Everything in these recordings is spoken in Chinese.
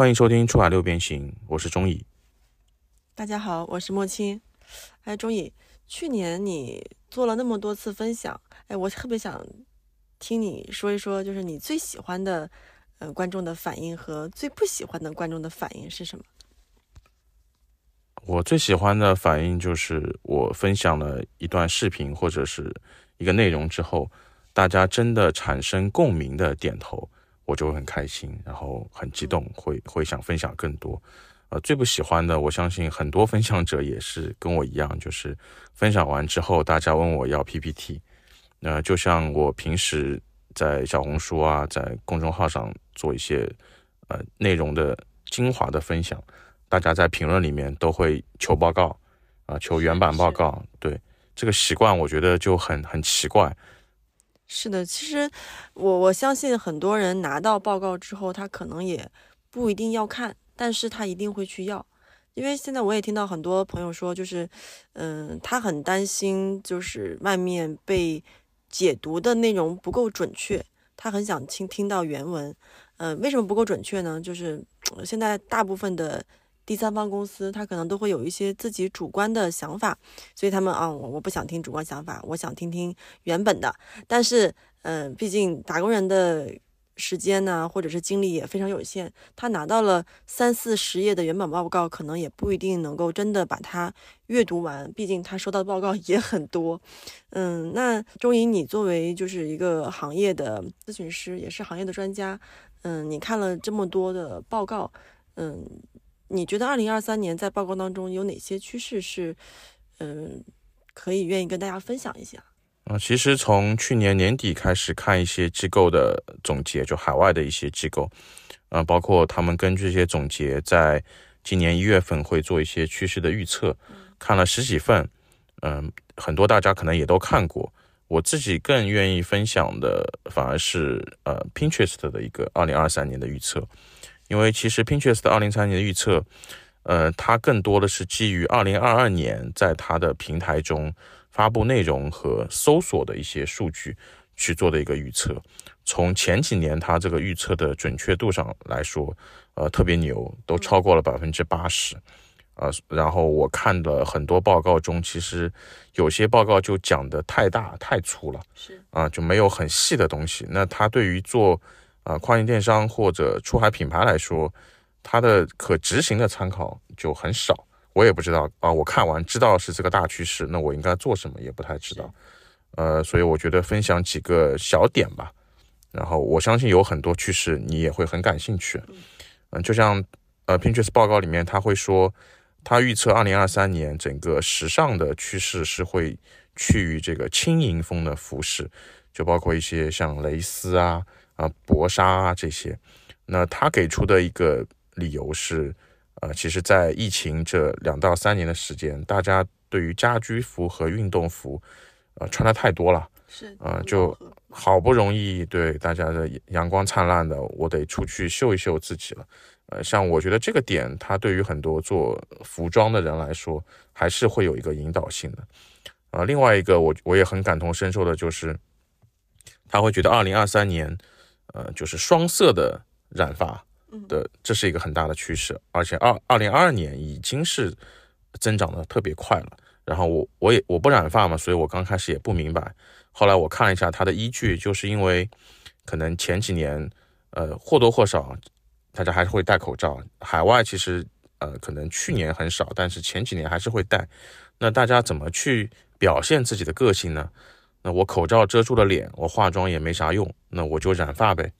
欢迎收听《出海六边形》，我是钟乙。大家好，我是莫青。哎，钟乙，去年你做了那么多次分享，哎，我特别想听你说一说，就是你最喜欢的呃观众的反应和最不喜欢的观众的反应是什么？我最喜欢的反应就是我分享了一段视频或者是一个内容之后，大家真的产生共鸣的点头。我就会很开心，然后很激动，会会想分享更多。呃，最不喜欢的，我相信很多分享者也是跟我一样，就是分享完之后，大家问我要 PPT。那就像我平时在小红书啊，在公众号上做一些呃内容的精华的分享，大家在评论里面都会求报告啊，求原版报告。对这个习惯，我觉得就很很奇怪。是的，其实我我相信很多人拿到报告之后，他可能也不一定要看，但是他一定会去要，因为现在我也听到很多朋友说，就是，嗯，他很担心，就是外面被解读的内容不够准确，他很想听听到原文，嗯，为什么不够准确呢？就是 现在大部分的。第三方公司，他可能都会有一些自己主观的想法，所以他们啊，我我不想听主观想法，我想听听原本的。但是，嗯，毕竟打工人的时间呢，或者是精力也非常有限，他拿到了三四十页的原版报告，可能也不一定能够真的把它阅读完。毕竟他收到的报告 也很多。嗯，那钟怡，你作为就是一个行业的咨询师，也是行业的专家，嗯，你看了这么多的报告，嗯。你觉得二零二三年在报告当中有哪些趋势是，嗯，可以愿意跟大家分享一下？啊，其实从去年年底开始看一些机构的总结，就海外的一些机构，啊，包括他们根据这些总结，在今年一月份会做一些趋势的预测，看了十几份，嗯，很多大家可能也都看过。我自己更愿意分享的反而是呃，Pinterest 的一个二零二三年的预测。因为其实 Pinterest 二零三年的预测，呃，它更多的是基于二零二二年在它的平台中发布内容和搜索的一些数据去做的一个预测。从前几年它这个预测的准确度上来说，呃，特别牛，都超过了百分之八十。呃，然后我看的很多报告中，其实有些报告就讲的太大太粗了，是啊，就没有很细的东西。那它对于做啊，跨境电商或者出海品牌来说，它的可执行的参考就很少。我也不知道啊，我看完知道是这个大趋势，那我应该做什么也不太知道。呃，所以我觉得分享几个小点吧。然后我相信有很多趋势你也会很感兴趣。嗯，就像呃，Pinterest 报告里面他会说，他预测二零二三年整个时尚的趋势是会趋于这个轻盈风的服饰，就包括一些像蕾丝啊。啊，搏杀啊这些，那他给出的一个理由是，呃，其实，在疫情这两到三年的时间，大家对于家居服和运动服，呃，穿的太多了，是啊，就好不容易对大家的阳光灿烂的，我得出去秀一秀自己了。呃，像我觉得这个点，它对于很多做服装的人来说，还是会有一个引导性的。啊，另外一个我我也很感同身受的就是，他会觉得二零二三年。呃，就是双色的染发的，这是一个很大的趋势，而且二二零二二年已经是增长的特别快了。然后我我也我不染发嘛，所以我刚开始也不明白。后来我看了一下它的依据，就是因为可能前几年呃或多或少大家还是会戴口罩，海外其实呃可能去年很少，但是前几年还是会戴。那大家怎么去表现自己的个性呢？那我口罩遮住了脸，我化妆也没啥用，那我就染发呗。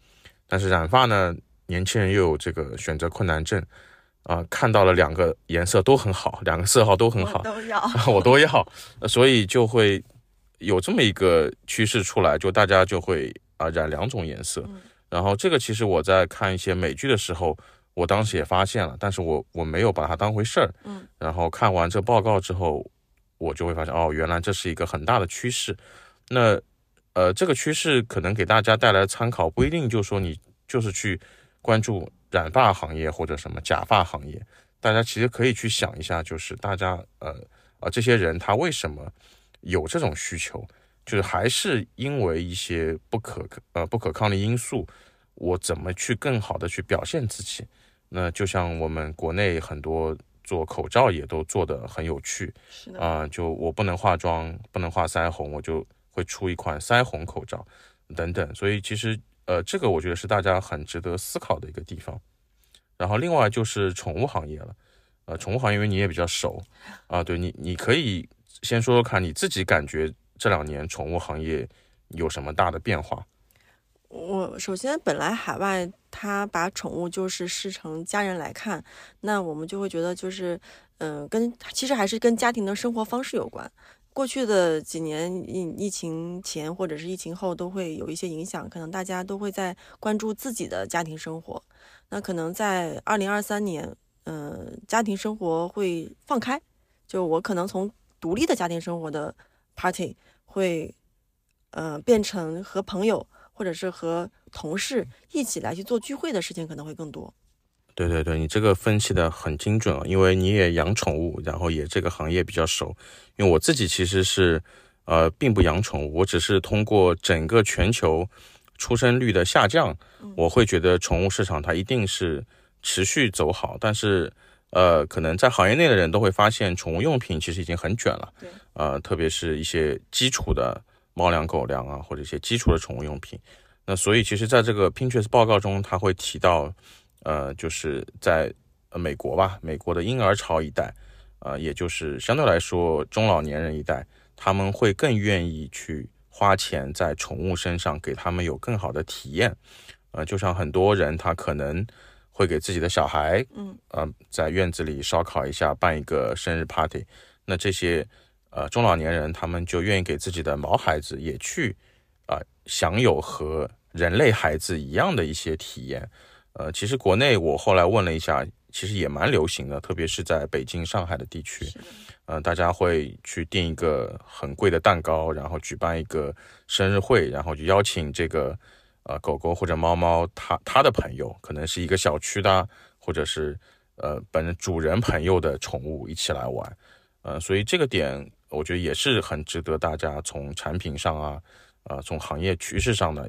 但是染发呢，年轻人又有这个选择困难症啊，看到了两个颜色都很好，两个色号都很好，都要，我都要，所以就会有这么一个趋势出来，就大家就会啊染两种颜色。然后这个其实我在看一些美剧的时候，我当时也发现了，但是我我没有把它当回事儿。嗯，然后看完这报告之后，我就会发现哦，原来这是一个很大的趋势。那，呃，这个趋势可能给大家带来参考，不一定就说你就是去关注染发行业或者什么假发行业，大家其实可以去想一下，就是大家，呃，啊，这些人他为什么有这种需求，就是还是因为一些不可，呃，不可抗力因素，我怎么去更好的去表现自己，那就像我们国内很多做口罩也都做得很有趣是的，啊、就我不能化妆，不能画腮红，我就会出一款腮红口罩等等。所以其实呃，这个我觉得是大家很值得思考的一个地方。然后另外就是宠物行业了，呃，宠物行业因为你也比较熟啊，对你你可以先说说看你自己感觉这两年宠物行业有什么大的变化？我首先本来海外他把宠物就是视成家人来看，那我们就会觉得就是，嗯、跟其实还是跟家庭的生活方式有关。过去的几年疫疫情前或者是疫情后都会有一些影响，可能大家都会在关注自己的家庭生活。那可能在二零二三年，嗯、家庭生活会放开，就我可能从独立的家庭生活的 party 会，呃，变成和朋友或者是和同事一起来去做聚会的事情可能会更多。对对对，你这个分析的很精准啊，因为你也养宠物，然后也这个行业比较熟。因为我自己其实是呃并不养宠物，我只是通过整个全球出生率的下降，我会觉得宠物市场它一定是持续走好，但是呃可能在行业内的人都会发现，宠物用品其实已经很卷了，对，呃特别是一些基础的猫粮、狗粮啊，或者一些基础的宠物用品。那所以其实在这个 Pinterest 报告中，它会提到。呃，就是在呃美国吧，美国的婴儿潮一代，呃，也就是相对来说中老年人一代，他们会更愿意去花钱在宠物身上，给他们有更好的体验。呃，就像很多人他可能会给自己的小孩，嗯，呃，在院子里烧烤一下，办一个生日 party。那这些呃中老年人，他们就愿意给自己的毛孩子也去啊、呃享有和人类孩子一样的一些体验。呃，其实国内我后来问了一下，其实也蛮流行的，特别是在北京、上海的地区，呃，大家会去订一个很贵的蛋糕，然后举办一个生日会，然后就邀请这个呃狗狗或者猫猫它它的朋友，可能是一个小区的啊，或者是呃本主人朋友的宠物一起来玩，呃，所以这个点我觉得也是很值得大家从产品上啊，呃，从行业趋势上呢，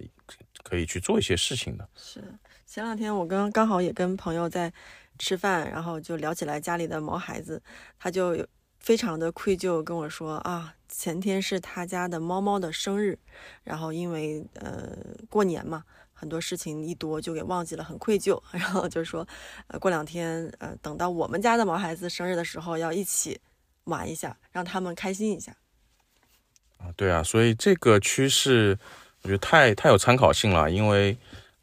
可以去做一些事情的。是的。前两天我刚刚好也跟朋友在吃饭，然后就聊起来家里的毛孩子，他就有非常的愧疚跟我说啊，前天是他家的猫猫的生日，然后因为呃过年嘛，很多事情一多就给忘记了，很愧疚。然后就说，呃过两天呃等到我们家的毛孩子生日的时候，要一起玩一下，让他们开心一下。啊，对啊，所以这个趋势我觉得太太有参考性了，因为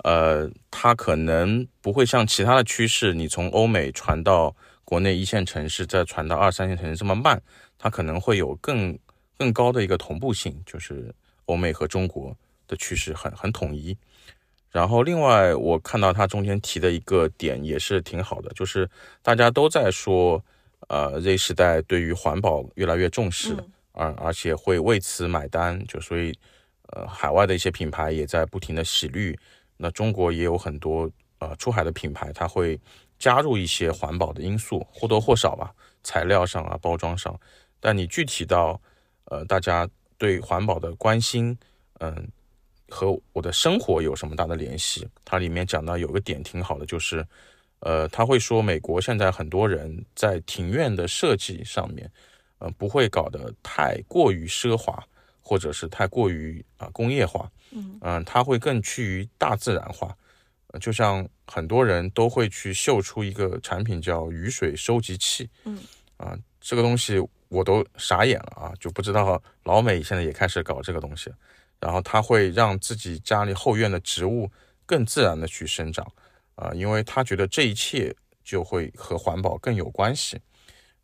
呃，它可能不会像其他的趋势，你从欧美传到国内一线城市，再传到二三线城市这么慢，它可能会有更更高的一个同步性，就是欧美和中国的趋势很很统一。然后另外我看到它中间提的一个点也是挺好的，就是大家都在说，呃，Z 时代对于环保越来越重视。嗯而而且会为此买单，就所以，呃，海外的一些品牌也在不停的洗绿。那中国也有很多呃出海的品牌，它会加入一些环保的因素，或多或少吧，材料上啊，包装上。但你具体到呃大家对环保的关心，嗯、和我的生活有什么大的联系？它里面讲到有个点挺好的，就是呃他会说美国现在很多人在庭院的设计上面。呃，不会搞得太过于奢华，或者是太过于啊、工业化。嗯它会更趋于大自然化。呃就像很多人都会去秀出一个产品叫雨水收集器。嗯啊、这个东西我都傻眼了啊，就不知道老美现在也开始搞这个东西。然后它会让自己家里后院的植物更自然的去生长啊、因为他觉得这一切就会和环保更有关系，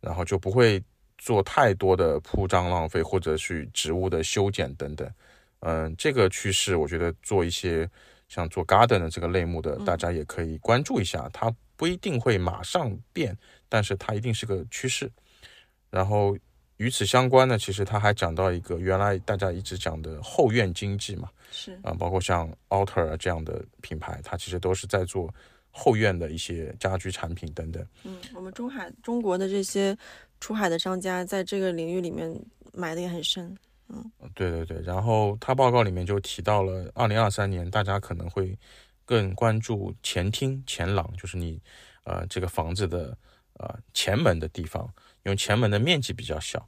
然后就不会。做太多的铺张浪费，或者去植物的修剪等等，嗯，这个趋势我觉得做一些像做 garden 的这个类目的，大家也可以关注一下。它不一定会马上变，但是它一定是个趋势。然后与此相关呢，其实他还讲到一个原来大家一直讲的后院经济嘛，是啊，包括像 Alter 这样的品牌，它其实都是在做后院的一些家居产品等等。嗯，我们中海中国的这些出海的商家在这个领域里面埋的也很深。对对对，然后他报告里面就提到了，二零二三年大家可能会更关注前厅前廊，就是你呃这个房子的呃前门的地方，因为前门的面积比较小，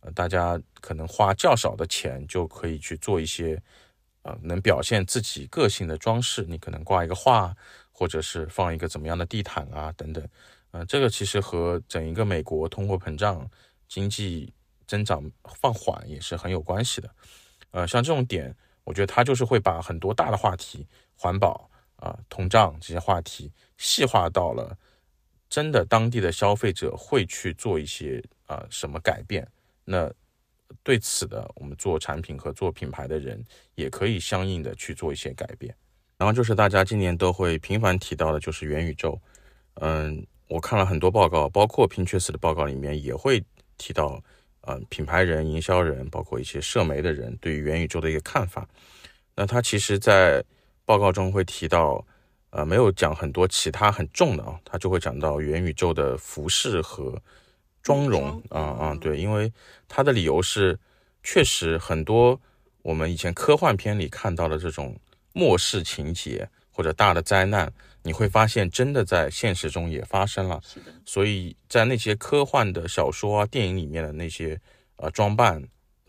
呃大家可能花较少的钱就可以去做一些呃能表现自己个性的装饰，你可能挂一个画，或者是放一个怎么样的地毯啊等等，呃这个其实和整一个美国通货膨胀、经济增长放缓也是很有关系的，呃像这种点。我觉得它就是会把很多大的话题，环保啊、通胀这些话题细化到了真的当地的消费者会去做一些啊什么改变。那对此的，我们做产品和做品牌的人也可以相应的去做一些改变。然后就是大家今年都会频繁提到的，就是元宇宙。嗯，我看了很多报告，包括 Pinterest 的报告里面也会提到。呃，品牌人、营销人，包括一些社媒的人，对于元宇宙的一个看法。那他其实，在报告中会提到，呃，没有讲很多其他很重的啊，他就会讲到元宇宙的服饰和妆容啊啊，对，因为他的理由是，确实很多我们以前科幻片里看到的这种末世情节或者大的灾难。你会发现，真的在现实中也发生了。是的，所以在那些科幻的小说啊、电影里面的那些呃装扮，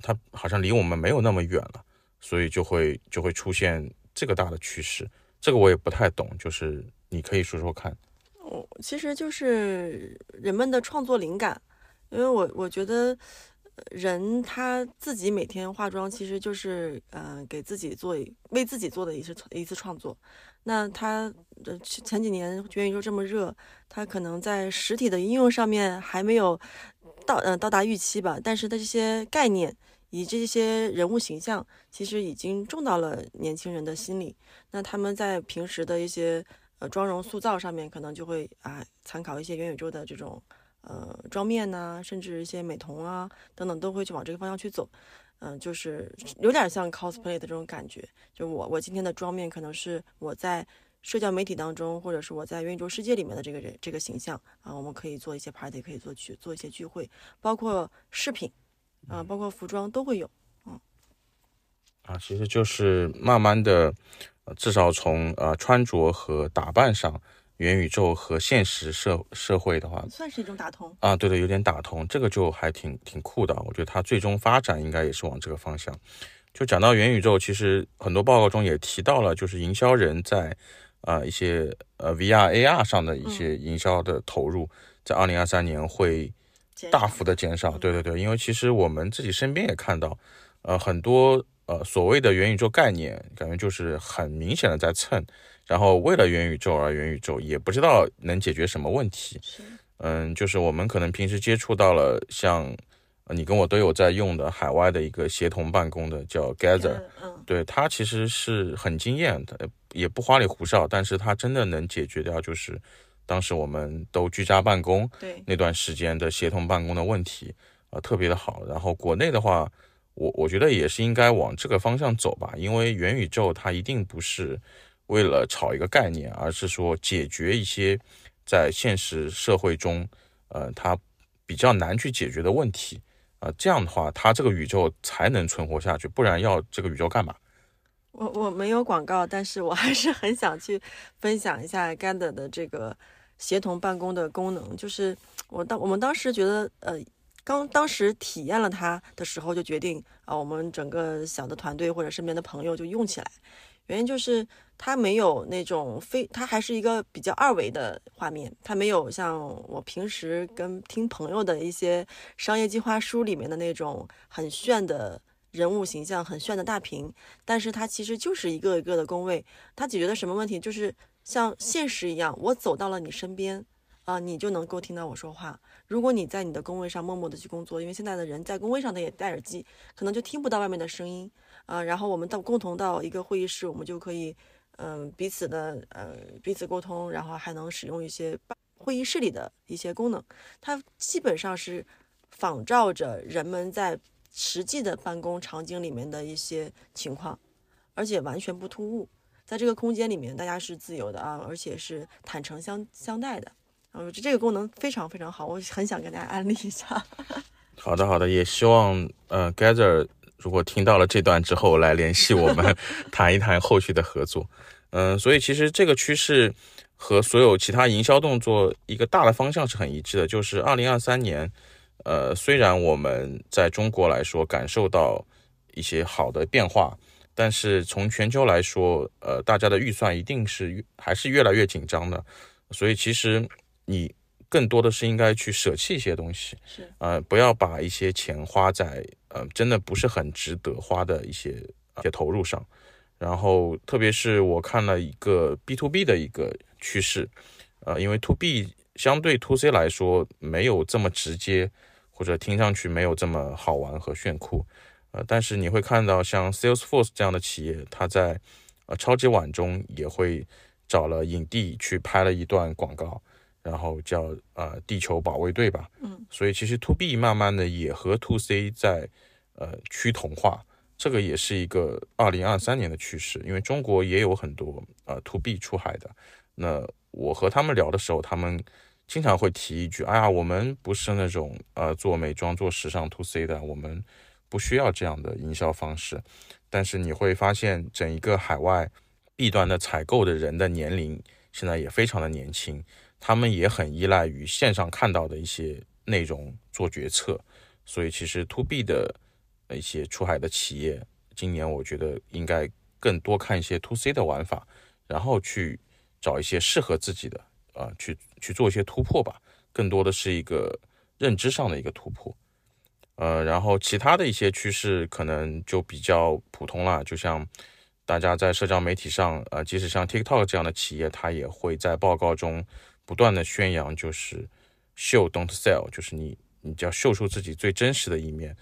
它好像离我们没有那么远了，所以就会就会出现这个大的趋势。这个我也不太懂，就是你可以说说看。我，其实就是人们的创作灵感，因为我我觉得人他自己每天化妆，其实就是嗯给自己做为自己做的一次一次创作。那它的前几年元宇宙这么热，它可能在实体的应用上面还没有到呃到达预期吧。但是它这些概念以这些人物形象，其实已经种到了年轻人的心里。那他们在平时的一些呃妆容塑造上面，可能就会啊参考一些元宇宙的这种呃妆面呐，甚至一些美瞳啊等等，都会去往这个方向去走。嗯，就是有点像 cosplay 的这种感觉。就我，我今天的妆面可能是我在社交媒体当中，或者是我在元宇宙世界里面的这个人这个形象啊。我们可以做一些 party，可以做去做一些聚会，包括饰品啊，包括服装都会有。嗯，啊，其实就是慢慢的，至少从呃穿着和打扮上。元宇宙和现实社社会的话，算是一种打通啊，对对，有点打通，这个就还挺挺酷的。我觉得它最终发展应该也是往这个方向。就讲到元宇宙，其实很多报告中也提到了，就是营销人在啊一些呃 VR AR 上的一些营销的投入，在二零二三年会大幅的减少。对对对，因为其实我们自己身边也看到，呃，很多呃所谓的元宇宙概念，感觉就是很明显的在蹭。然后为了元宇宙而元宇宙，也不知道能解决什么问题。嗯，就是我们可能平时接触到了，像你跟我都有在用的海外的一个协同办公的叫 Gather，对它其实是很惊艳的，也不花里胡哨，但是它真的能解决掉就是当时我们都居家办公那段时间的协同办公的问题，啊，特别的好。然后国内的话，我我觉得也是应该往这个方向走吧，因为元宇宙它一定不是。为了炒一个概念，而是说解决一些在现实社会中，呃，它比较难去解决的问题，啊，这样的话，它这个宇宙才能存活下去，不然要这个宇宙干嘛？我我没有广告，但是我还是很想去分享一下 g a d 的这个协同办公的功能。就是我当我们当时觉得，呃，刚当时体验了它的时候，就决定啊，我们整个小的团队或者身边的朋友就用起来。原因就是它没有那种非，它还是一个比较二维的画面，它没有像我平时跟听朋友的一些商业计划书里面的那种很炫的人物形象，很炫的大屏。但是它其实就是一个一个的工位，它解决的什么问题？就是像现实一样，我走到了你身边啊，你就能够听到我说话。如果你在你的工位上默默的去工作，因为现在的人在工位上他也戴耳机，可能就听不到外面的声音。啊，然后我们到共同到一个会议室，我们就可以，嗯，彼此的呃彼此沟通，然后还能使用一些会议室里的一些功能。它基本上是仿照着人们在实际的办公场景里面的一些情况，而且完全不突兀。在这个空间里面，大家是自由的啊，而且是坦诚相相待的。然后这个功能非常非常好，我很想跟大家安利一下。好的，好的，也希望呃，Gather。如果听到了这段之后，来联系我们 谈一谈后续的合作。嗯，所以其实这个趋势，和所有其他营销动作一个大的方向是很一致的，就是二零二三年，呃，虽然我们在中国来说感受到一些好的变化，但是从全球来说，呃，大家的预算一定是还是越来越紧张的，所以其实你更多的是应该去舍弃一些东西，是呃，不要把一些钱花在呃真的不是很值得花的一些一些投入上。然后，特别是我看了一个 B to B 的一个趋势，呃，因为 To B 相对 To C 来说没有这么直接，或者听上去没有这么好玩和炫酷，呃，但是你会看到像 Salesforce 这样的企业，它在呃超级碗中也会找了影帝去拍了一段广告，然后叫呃地球保卫队吧，嗯，所以其实 To B 慢慢的也和 To C 在呃趋同化。这个也是一个二零二三年的趋势，因为中国也有很多呃 to B 出海的。那我和他们聊的时候，他们经常会提一句：“哎呀，我们不是那种呃做美妆、做时尚 to C 的，我们不需要这样的营销方式。”但是你会发现，整一个海外 B 端的采购的人的年龄现在也非常的年轻，他们也很依赖于线上看到的一些内容做决策，所以其实 to B 的。一些出海的企业，今年我觉得应该更多看一些 to C 的玩法，然后去找一些适合自己的，啊，去去做一些突破吧。更多的是一个认知上的一个突破，呃，然后其他的一些趋势可能就比较普通了。就像大家在社交媒体上，呃，即使像 TikTok 这样的企业，它也会在报告中不断的宣扬，就是 show don't sell，就是你你就要秀出自己最真实的一面。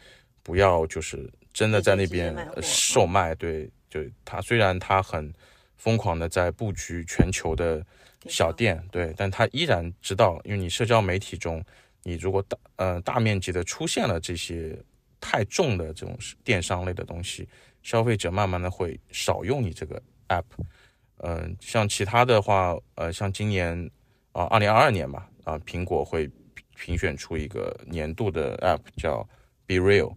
不要就是真的在那边售卖，对，就他虽然他很疯狂的在布局全球的小店，对，但他依然知道，因为你社交媒体中，你如果大呃大面积的出现了这些太重的这种电商类的东西，消费者慢慢的会少用你这个 app，嗯，像其他的话，呃，像今年啊，二零二二年嘛，啊，苹果会评选出一个年度的 app 叫 Be Real。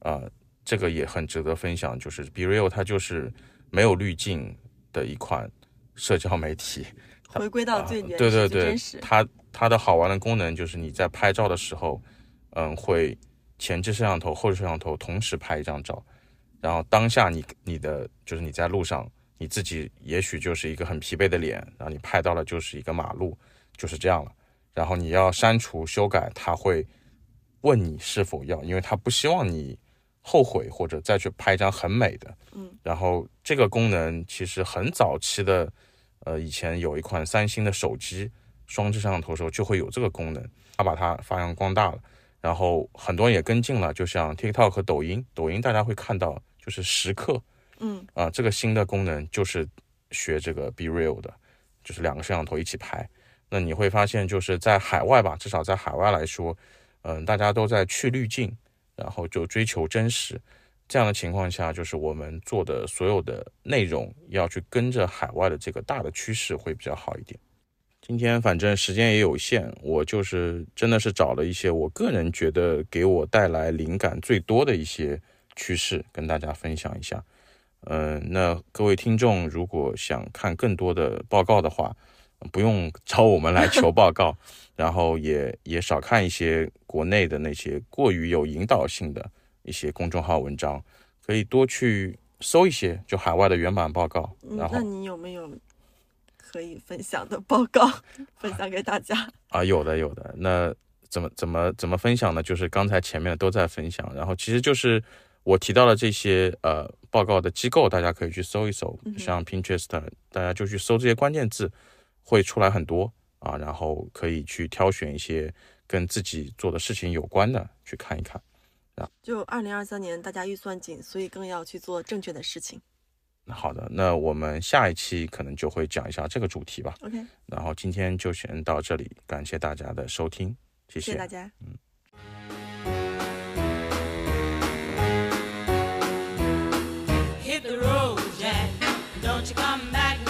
啊，这个也很值得分享，就是 Be Real，它就是没有滤镜的一款社交媒体，回归到最原始、对对对，它它的好玩的功能就是你在拍照的时候，嗯，会前置摄像头、后置摄像头同时拍一张照，然后当下你你的就是你在路上，你自己也许就是一个很疲惫的脸，然后你拍到了就是一个马路，就是这样了，然后你要删除修改，他会问你是否要，因为他不希望你。后悔或者再去拍一张很美的，嗯，然后这个功能其实很早期的，呃，以前有一款三星的手机双摄像头时候就会有这个功能，它把它发扬光大了，然后很多人也跟进了，就像 TikTok 和抖音，抖音大家会看到就是时刻，嗯，啊，这个新的功能就是学这个 Be Real 的，就是两个摄像头一起拍，那你会发现就是在海外吧，至少在海外来说，嗯，大家都在去滤镜。然后就追求真实，这样的情况下，就是我们做的所有的内容要去跟着海外的这个大的趋势会比较好一点。今天反正时间也有限，我就是真的是找了一些我个人觉得给我带来灵感最多的一些趋势跟大家分享一下。嗯，那各位听众如果想看更多的报告的话，不用找我们来求报告。然后也也少看一些国内的那些过于有引导性的一些公众号文章，可以多去搜一些就海外的原版报告。然后，那你有没有可以分享的报告分享给大家？啊，有的有的。那怎么怎么怎么分享呢？就是刚才前面都在分享，然后其实就是我提到的这些呃报告的机构，大家可以去搜一搜，像 Pinterest，大家就去搜这些关键字，会出来很多啊然后可以去挑选一些跟自己做的事情有关的去看一看啊。就二零二三年大家预算紧所以更要去做正确的事情。好的那我们下一期可能就会讲一下这个主题吧 ok 然后今天就先到这里感谢大家的收听谢谢大家嗯。Hit the road jack don't you come back